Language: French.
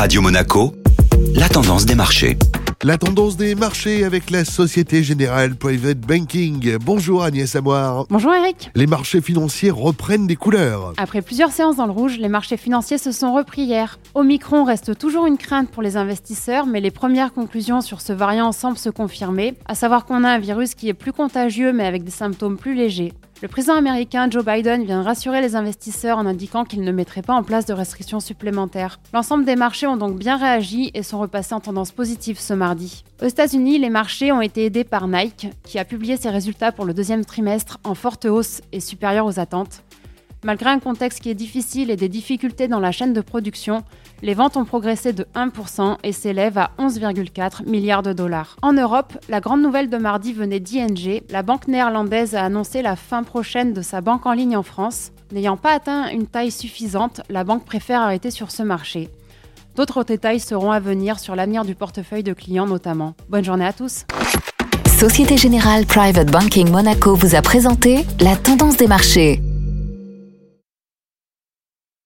Radio Monaco, la tendance des marchés. La tendance des marchés avec la Société Générale Private Banking. Bonjour Agnès Amoir. Bonjour Eric. Les marchés financiers reprennent des couleurs. Après plusieurs séances dans le rouge, les marchés financiers se sont repris hier. Omicron reste toujours une crainte pour les investisseurs, mais les premières conclusions sur ce variant semblent se confirmer, à savoir qu'on a un virus qui est plus contagieux mais avec des symptômes plus légers. Le président américain Joe Biden vient rassurer les investisseurs en indiquant qu'il ne mettrait pas en place de restrictions supplémentaires. L'ensemble des marchés ont donc bien réagi et sont repassés en tendance positive ce mardi. Aux États-Unis, les marchés ont été aidés par Nike, qui a publié ses résultats pour le deuxième trimestre en forte hausse et supérieure aux attentes. Malgré un contexte qui est difficile et des difficultés dans la chaîne de production, les ventes ont progressé de 1% et s'élèvent à 11,4 milliards de dollars. En Europe, la grande nouvelle de mardi venait d'ING. La banque néerlandaise a annoncé la fin prochaine de sa banque en ligne en France. N'ayant pas atteint une taille suffisante, la banque préfère arrêter sur ce marché. D'autres détails seront à venir sur l'avenir du portefeuille de clients notamment. Bonne journée à tous. Société Générale Private Banking Monaco vous a présenté la tendance des marchés.